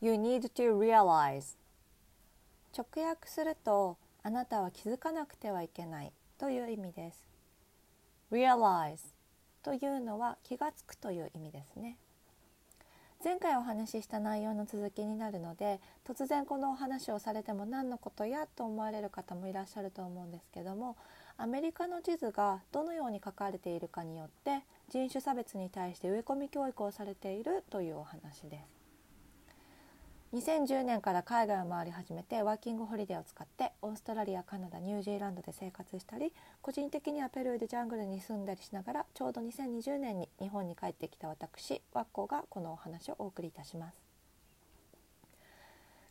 You need to realize. 直訳するとあなたは気づかなくてはいけない。という意味です。Realize というのは気がつくという意味ですね。前回お話しした内容の続きになるので突然このお話をされても何のことやと思われる方もいらっしゃると思うんですけどもアメリカの地図がどのように書かれているかによって人種差別に対して植え込み教育をされているというお話です。2010年から海外を回り始めてワーキングホリデーを使ってオーストラリアカナダニュージーランドで生活したり個人的にはペルーでジャングルに住んだりしながらちょうど2020年に日本に帰ってきた私ワッコがこのお話をお送りいたします。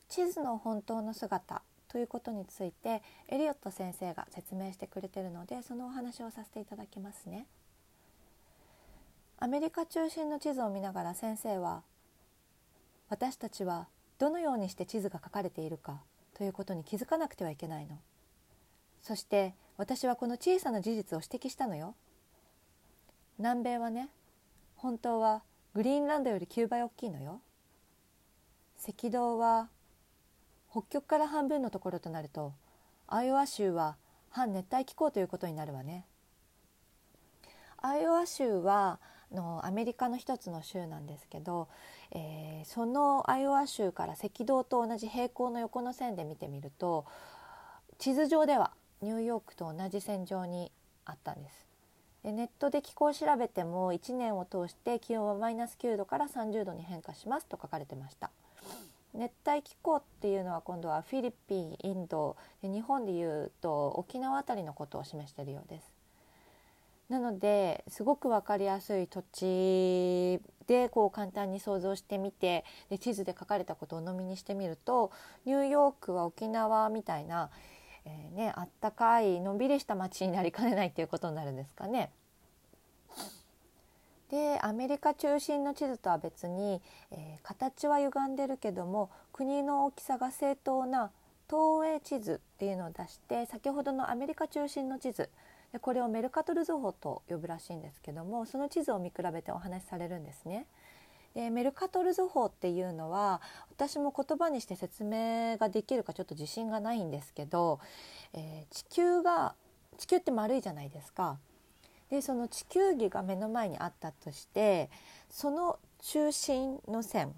地図の本当の姿ということについてエリオット先生が説明してくれてるのでそのお話をさせていただきますね。アメリカ中心の地図を見ながら先生は私たちはどのようにして地図が書かれているかということに気づかなくてはいけないの。そして私はこの小さな事実を指摘したのよ。南米はね本当はグリーンランドより9倍大きいのよ。赤道は北極から半分のところとなるとアイオワ州は反熱帯気候ということになるわね。アイオワ州はのアメリカの一つの州なんですけど、えー、そのアイオワ州から赤道と同じ平行の横の線で見てみると地図上ではニューヨークと同じ線上にあったんです。でネットで気候を調べても1年を通して気温はマイナス9度から30度に変化しますと書かれてました。熱帯気候っていうのは今度はフィリピンインド日本でいうと沖縄辺りのことを示しているようです。なのですごく分かりやすい土地でこう簡単に想像してみてで地図で書かれたことを飲みにしてみるとニューヨークは沖縄みたいな、えー、ね、あったかいのんびりした街になりかねないっていうことになるんですかね。でアメリカ中心の地図とは別に、えー、形は歪んでるけども国の大きさが正当な東映地図っていうのを出して先ほどのアメリカ中心の地図でこれをメルカトル図法と呼ぶらしいんですけどもその地図を見比べてお話しされるんですね。でメルカトル図法っていうのは私も言葉にして説明ができるかちょっと自信がないんですけど、えー、地球が地球って丸いじゃないですか。でその地球儀が目の前にあったとしてその中心の線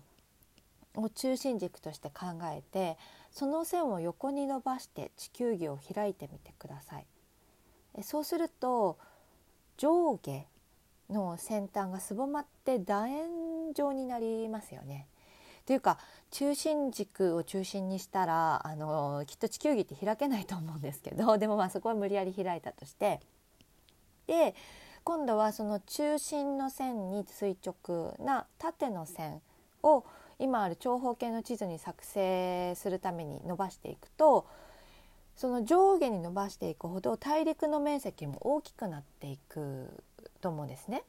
を中心軸として考えてその線を横に伸ばして地球儀を開いてみてください。そうすると上下の先端がすぼまって楕円状になりますよね。というか中心軸を中心にしたらあのきっと地球儀って開けないと思うんですけど でもまあそこは無理やり開いたとしてで今度はその中心の線に垂直な縦の線を今ある長方形の地図に作成するために伸ばしていくとその上下に伸ばしていくほど大陸の面積も大きくなっていくと思うんですね。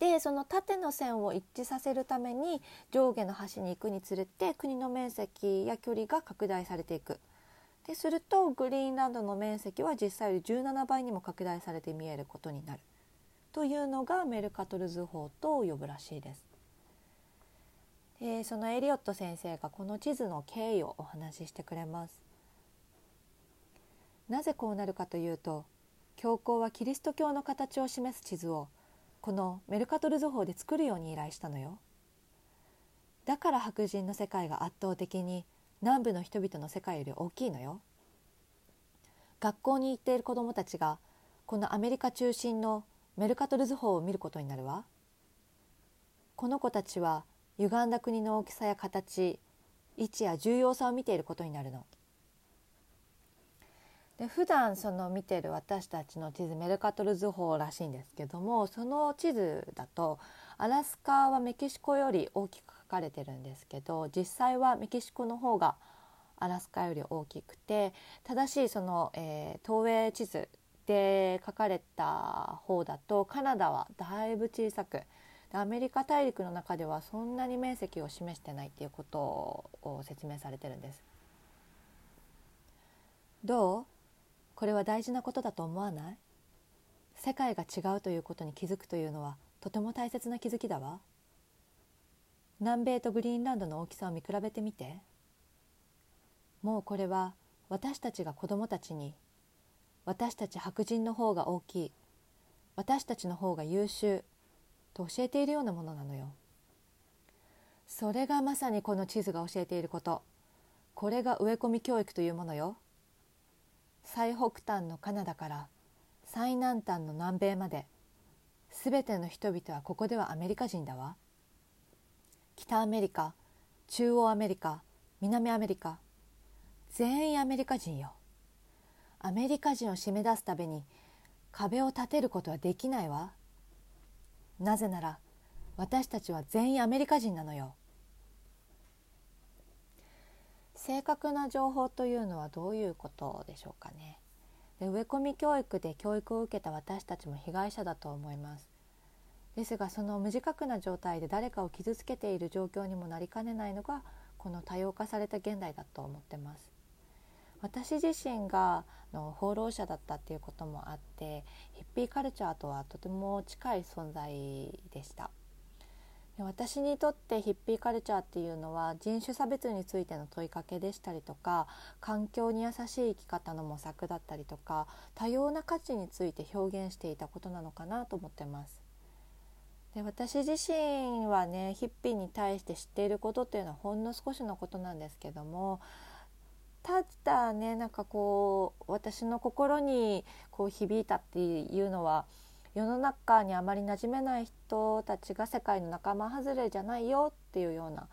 でその縦の線を一致させるために上下の端に行くにつれて国の面積や距離が拡大されていく。でするとグリーンランドの面積は実際より17倍にも拡大されて見えることになるというのがメルカトル図法と呼ぶらしいです。でそのエリオット先生がこの地図の経緯をお話ししてくれます。なぜこうなるかというと教皇はキリスト教の形を示す地図をこのメルカトル図法で作るように依頼したのよ。だから白人の世界が圧倒的に南部の人々の世界より大きいのよ。学校に行っている子どもたちがこのアメリカ中心のメルカトル図法を見ることになるわ。この子たちは歪んだ国の大きさや形位置や重要さを見ていることになるの。で普段その見てる私たちの地図メルカトル図法らしいんですけどもその地図だとアラスカはメキシコより大きく書かれてるんですけど実際はメキシコの方がアラスカより大きくて正しいその、えー、東映地図で書かれた方だとカナダはだいぶ小さくアメリカ大陸の中ではそんなに面積を示してないっていうことを説明されてるんです。どう？これは大事なことだと思わない？世界が違うということに気づくというのはとても大切な気づきだわ。南米とグリーンランドの大きさを見比べてみて。もうこれは私たちが子供たちに私たち白人の方が大きい私たちの方が優秀と教えているようなものなのよ。それがまさにこの地図が教えていること。これが植え込み教育というものよ。最北端のカナダから最南端の南米まで全ての人々はここではアメリカ人だわ。北アメリカ中央アメリカ南アメリカ全員アメリカ人よ。アメリカ人を締め出すために壁を立てることはできないわ。なぜなら私たちは全員アメリカ人なのよ。正確な情報というのはどういうことでしょうかね？で植え込み教育で教育を受けた私たちも被害者だと思います。ですがその無自覚な状態で誰かを傷つけている状況にもなりかねないのがこの多様化された現代だと思ってます。私自身がの放浪者だったっていうこともあってヒッピーカルチャーとはとても近い存在でした。私にとってヒッピーカルチャーっていうのは人種差別についての問いかけでしたりとか環境に優しい生き方の模索だったりとか多様な価値について表現していたことなのかなと思ってます。で私自身はねヒッピーに対して知っていることっていうのはほんの少しのことなんですけどもただねなんかこう私の心にこう響いたっていうのは世の中にあまり馴染めない人たちが世界の仲間外れじゃないよっていうような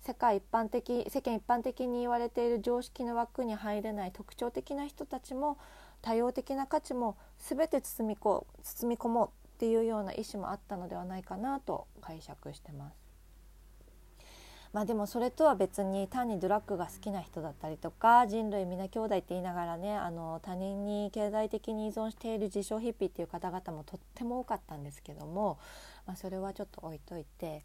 世界一般的世間一般的に言われている常識の枠に入れない特徴的な人たちも多様的な価値も全て包みこ包み込もうっていうような意思もあったのではないかなと解釈してます。まあでもそれとは別に単にドラッグが好きな人だったりとか人類皆兄弟って言いながらねあの他人に経済的に依存している自称ヒッピーっていう方々もとっても多かったんですけども、まあ、それはちょっと置いといて。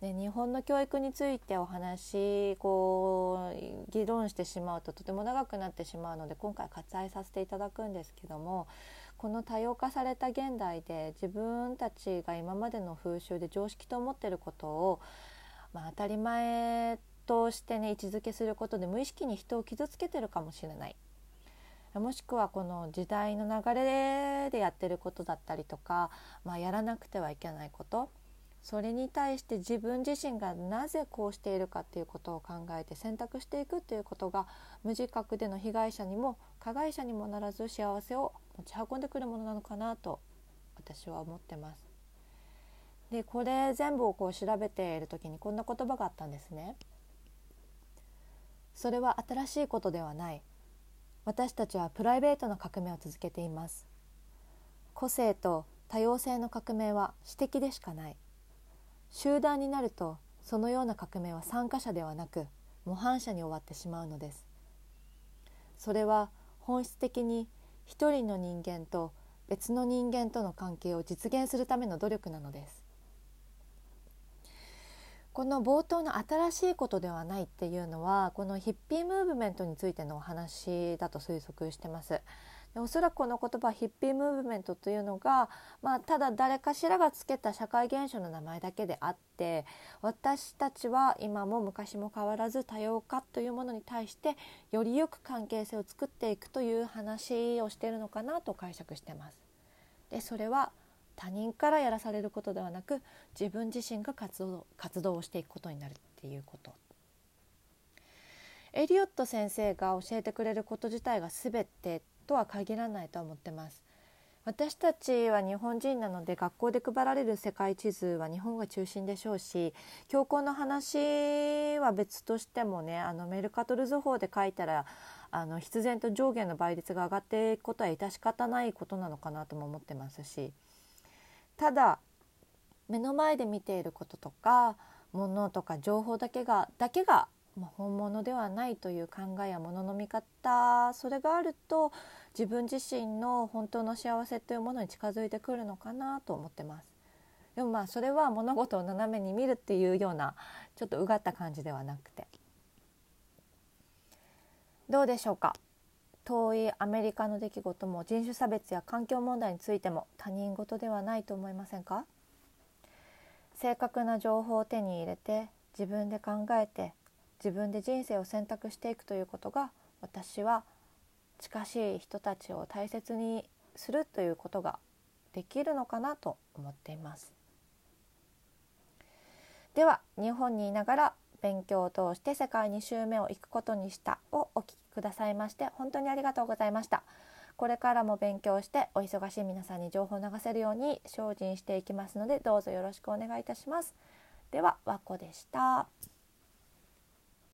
で日本の教育についてお話こう議論してしまうととても長くなってしまうので今回割愛させていただくんですけどもこの多様化された現代で自分たちが今までの風習で常識と思ってることをまあ、当たり前としてね位置づけすることで無意識に人を傷つけてるかもしれないもしくはこの時代の流れでやってることだったりとか、まあ、やらなくてはいけないことそれに対して自分自身がなぜこうしているかっていうことを考えて選択していくっていうことが無自覚での被害者にも加害者にもならず幸せを持ち運んでくるものなのかなと私は思ってます。でこれ全部をこう調べている時にこんな言葉があったんですね。それは新しいことではない。私たちはプライベートな革命を続けています。個性と多様性の革命は私的でしかない。集団になるとそのような革命は参加者ではなく模範者に終わってしまうのです。それは本質的に一人の人間と別の人間との関係を実現するための努力なのです。この冒頭の新しいことではないっていうのはこのヒッピームーブメントについてのお話だと推測してます。でおそらくこの言葉ヒッピームーブメントというのが、まあ、ただ誰かしらがつけた社会現象の名前だけであって私たちは今も昔も変わらず多様化というものに対してよりよく関係性を作っていくという話をしているのかなと解釈してます。でそれは他人からやらされることではなく自分自身が活動活動をしていくことになるっていうこと。エリオット先生が教えてくれること自体が全てとは限らないと思ってます。私たちは日本人なので学校で配られる世界地図は日本が中心でしょうし教皇の話は別としてもねあのメルカトル図法で書いたらあの必然と上下の倍率が上がっていくことは致し方ないことなのかなとも思ってますし。ただ目の前で見ていることとか物とか情報だけがだけが本物ではないという考えやものの見方それがあると自分自身の本当の幸せというものに近づいてくるのかなと思ってます。でもまあそれは物事を斜めに見るっていうようなちょっとうがった感じではなくてどうでしょうか？遠いアメリカの出来事も人種差別や環境問題についても他人事ではないと思いませんか？正確な情報を手に入れて自分で考えて自分で人生を選択していくということが私は近しい人たちを大切にするということができるのかなと思っています。では日本にいながら勉強を通して世界2周目を行くことにしたをお聞きくださいまして本当にありがとうございましたこれからも勉強してお忙しい皆さんに情報を流せるように精進していきますのでどうぞよろしくお願いいたしますでは和子でした。